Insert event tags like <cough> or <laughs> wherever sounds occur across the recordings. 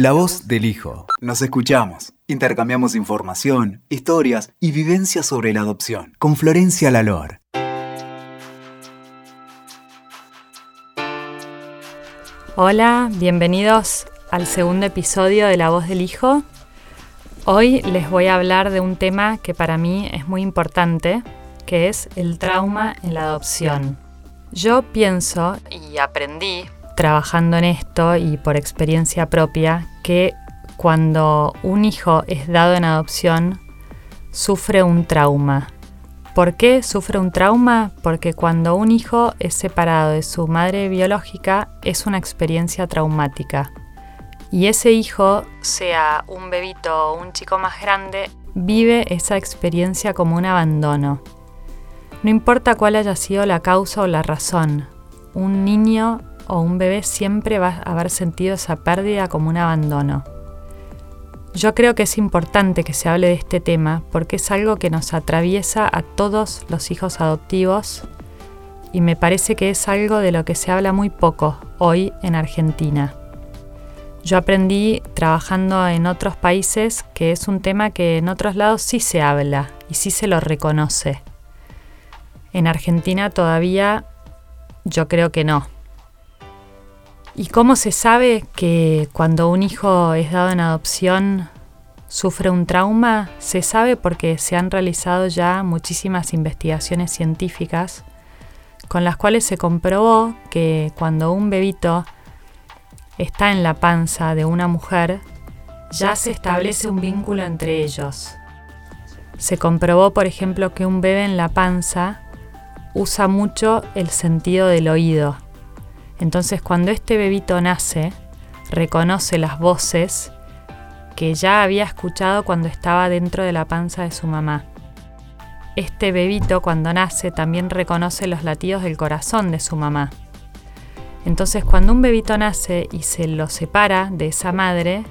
La voz del hijo. Nos escuchamos. Intercambiamos información, historias y vivencias sobre la adopción. Con Florencia Lalor. Hola, bienvenidos al segundo episodio de La voz del hijo. Hoy les voy a hablar de un tema que para mí es muy importante, que es el trauma en la adopción. Yo pienso y aprendí trabajando en esto y por experiencia propia que cuando un hijo es dado en adopción sufre un trauma. ¿Por qué sufre un trauma? Porque cuando un hijo es separado de su madre biológica es una experiencia traumática. Y ese hijo, sea un bebito o un chico más grande, vive esa experiencia como un abandono. No importa cuál haya sido la causa o la razón, un niño o un bebé siempre va a haber sentido esa pérdida como un abandono. Yo creo que es importante que se hable de este tema porque es algo que nos atraviesa a todos los hijos adoptivos y me parece que es algo de lo que se habla muy poco hoy en Argentina. Yo aprendí trabajando en otros países que es un tema que en otros lados sí se habla y sí se lo reconoce. En Argentina todavía yo creo que no. ¿Y cómo se sabe que cuando un hijo es dado en adopción sufre un trauma? Se sabe porque se han realizado ya muchísimas investigaciones científicas con las cuales se comprobó que cuando un bebito está en la panza de una mujer, ya se establece un vínculo entre ellos. Se comprobó, por ejemplo, que un bebé en la panza usa mucho el sentido del oído entonces cuando este bebito nace, reconoce las voces que ya había escuchado cuando estaba dentro de la panza de su mamá. Este bebito cuando nace también reconoce los latidos del corazón de su mamá. Entonces cuando un bebito nace y se lo separa de esa madre,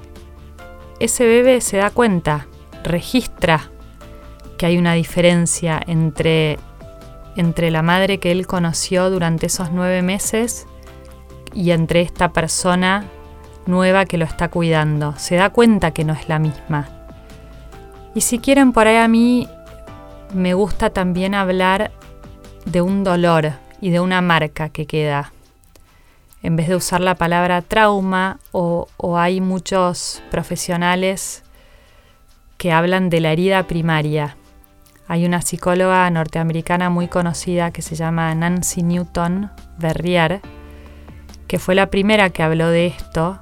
ese bebé se da cuenta, registra que hay una diferencia entre, entre la madre que él conoció durante esos nueve meses y entre esta persona nueva que lo está cuidando. Se da cuenta que no es la misma. Y si quieren, por ahí a mí me gusta también hablar de un dolor y de una marca que queda. En vez de usar la palabra trauma, o, hay muchos profesionales que hablan de la herida primaria. Hay una psicóloga norteamericana muy conocida que se llama Nancy Newton Verrier, que fue la primera que habló de esto,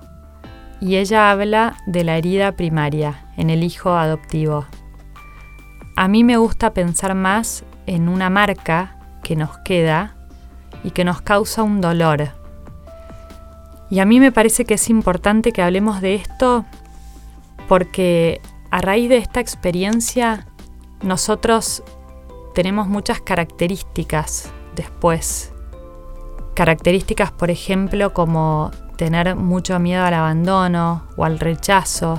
y ella habla de la herida primaria en el hijo adoptivo. A mí me gusta pensar más en una marca que nos queda y que nos causa un dolor. Y a mí me parece que es importante que hablemos de esto porque a raíz de esta experiencia nosotros tenemos muchas características después Características, por ejemplo, como tener mucho miedo al abandono o al rechazo.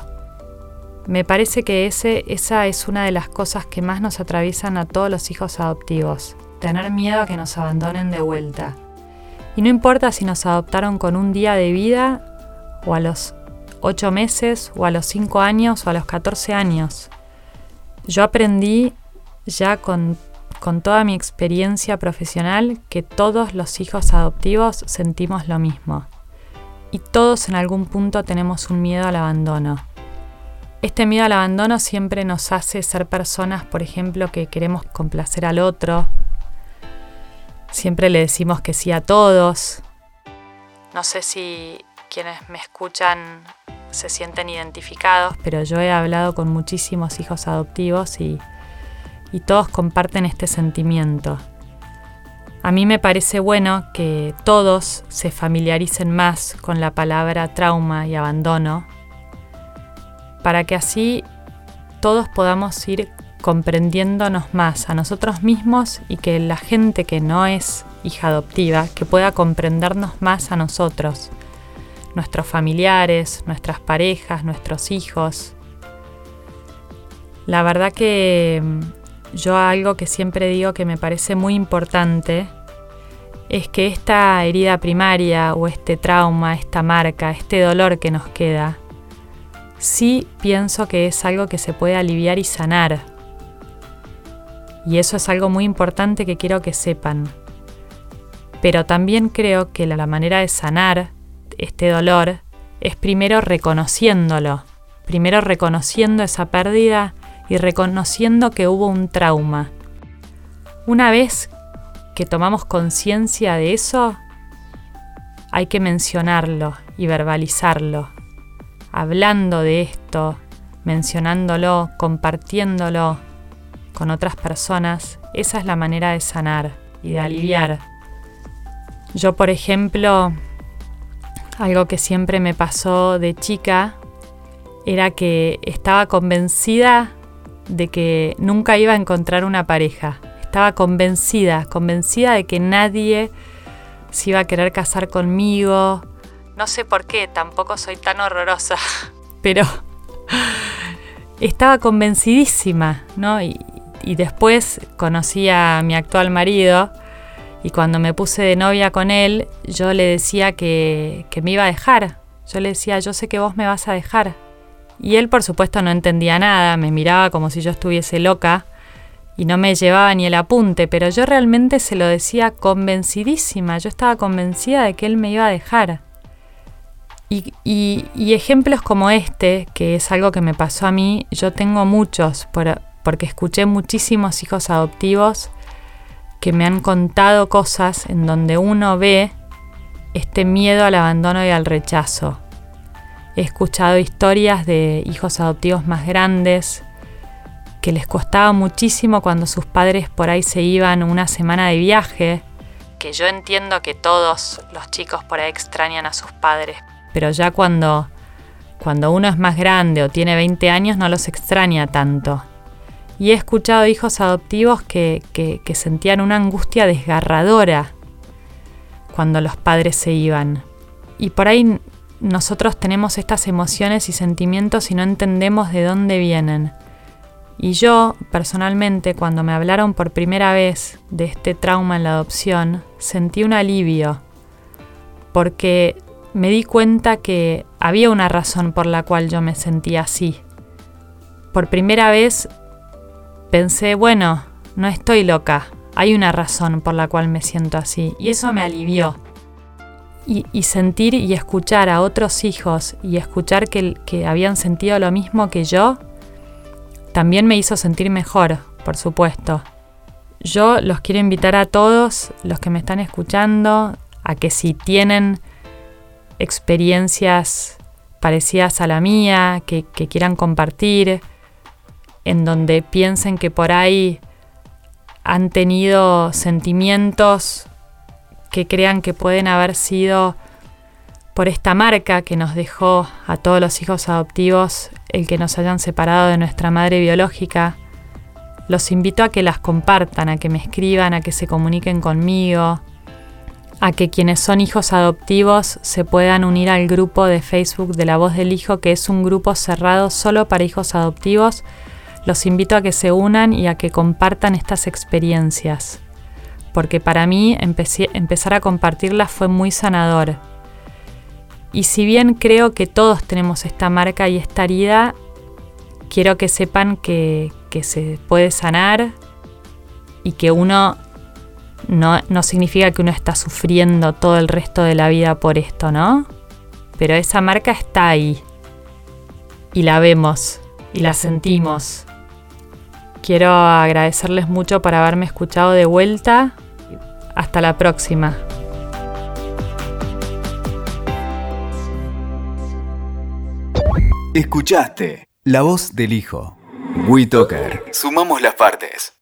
Me parece que ese, esa es una de las cosas que más nos atraviesan a todos los hijos adoptivos. Tener miedo a que nos abandonen de vuelta. Y no importa si nos adoptaron con un día de vida o a los 8 meses o a los 5 años o a los 14 años. Yo aprendí ya con con toda mi experiencia profesional que todos los hijos adoptivos sentimos lo mismo. Y todos en algún punto tenemos un miedo al abandono. Este miedo al abandono siempre nos hace ser personas, por ejemplo, que queremos complacer al otro. Siempre le decimos que sí a todos. No sé si quienes me escuchan se sienten identificados, pero yo he hablado con muchísimos hijos adoptivos y y todos comparten este sentimiento. A mí me parece bueno que todos se familiaricen más con la palabra trauma y abandono, para que así todos podamos ir comprendiéndonos más a nosotros mismos y que la gente que no es hija adoptiva, que pueda comprendernos más a nosotros, nuestros familiares, nuestras parejas, nuestros hijos. La verdad que yo algo que siempre digo que me parece muy importante es que esta herida primaria o este trauma, esta marca, este dolor que nos queda, sí pienso que es algo que se puede aliviar y sanar. Y eso es algo muy importante que quiero que sepan. Pero también creo que la manera de sanar este dolor es primero reconociéndolo, primero reconociendo esa pérdida y reconociendo que hubo un trauma. Una vez que tomamos conciencia de eso, hay que mencionarlo y verbalizarlo, hablando de esto, mencionándolo, compartiéndolo con otras personas. Esa es la manera de sanar y de aliviar. Yo, por ejemplo, algo que siempre me pasó de chica era que estaba convencida de que nunca iba a encontrar una pareja. Estaba convencida, convencida de que nadie se iba a querer casar conmigo. No sé por qué, tampoco soy tan horrorosa, <laughs> pero estaba convencidísima, ¿no? Y, después conocí a mi actual marido y cuando me puse de novia con él, yo le decía que, que me iba a dejar. Yo le decía, yo sé que vos me vas a dejar. Y él por supuesto no entendía nada, me miraba como si yo estuviese loca y no me llevaba ni el apunte, pero yo realmente se lo decía convencidísima, yo estaba convencida de que él me iba a dejar. Y, y, ejemplos como este, que es algo que me pasó a mí, yo tengo muchos, porque escuché muchísimos hijos adoptivos que me han contado cosas en donde uno ve este miedo al abandono y al rechazo. He escuchado historias de hijos adoptivos más grandes que les costaba muchísimo cuando sus padres por ahí se iban una semana de viaje, que yo entiendo que todos los chicos por ahí extrañan a sus padres, pero ya cuando, cuando uno es más grande o tiene 20 años no los extraña tanto. Y he escuchado hijos adoptivos que, que, que sentían una angustia desgarradora cuando los padres se iban. Y por ahí nosotros tenemos estas emociones y sentimientos y no entendemos de dónde vienen. Y yo, personalmente, cuando me hablaron por primera vez de este trauma en la adopción, sentí un alivio, porque me di cuenta que había una razón por la cual yo me sentía así. Por primera vez pensé, bueno, no estoy loca, hay una razón por la cual me siento así, y eso me alivió. Y, sentir y escuchar a otros hijos y escuchar que, que habían sentido lo mismo que yo, también me hizo sentir mejor, por supuesto. Yo los quiero invitar a todos los que me están escuchando a que si tienen experiencias parecidas a la mía, que, quieran compartir, en donde piensen que por ahí han tenido sentimientos que crean que pueden haber sido por esta marca que nos dejó a todos los hijos adoptivos el que nos hayan separado de nuestra madre biológica. Los invito a que las compartan, a que me escriban, a que se comuniquen conmigo, a que quienes son hijos adoptivos se puedan unir al grupo de Facebook de La Voz del Hijo, que es un grupo cerrado solo para hijos adoptivos. Los invito a que se unan y a que compartan estas experiencias, porque para mí empezar a compartirlas fue muy sanador y si bien creo que todos tenemos esta marca y esta herida, quiero que sepan que, se puede sanar y que uno no, no significa que uno está sufriendo todo el resto de la vida por esto, ¿no? Pero esa marca está ahí y la vemos y la sentimos. Quiero agradecerles mucho por haberme escuchado de vuelta. Hasta la próxima. Escuchaste La Voz del Hijo. WeToker. Sumamos las partes.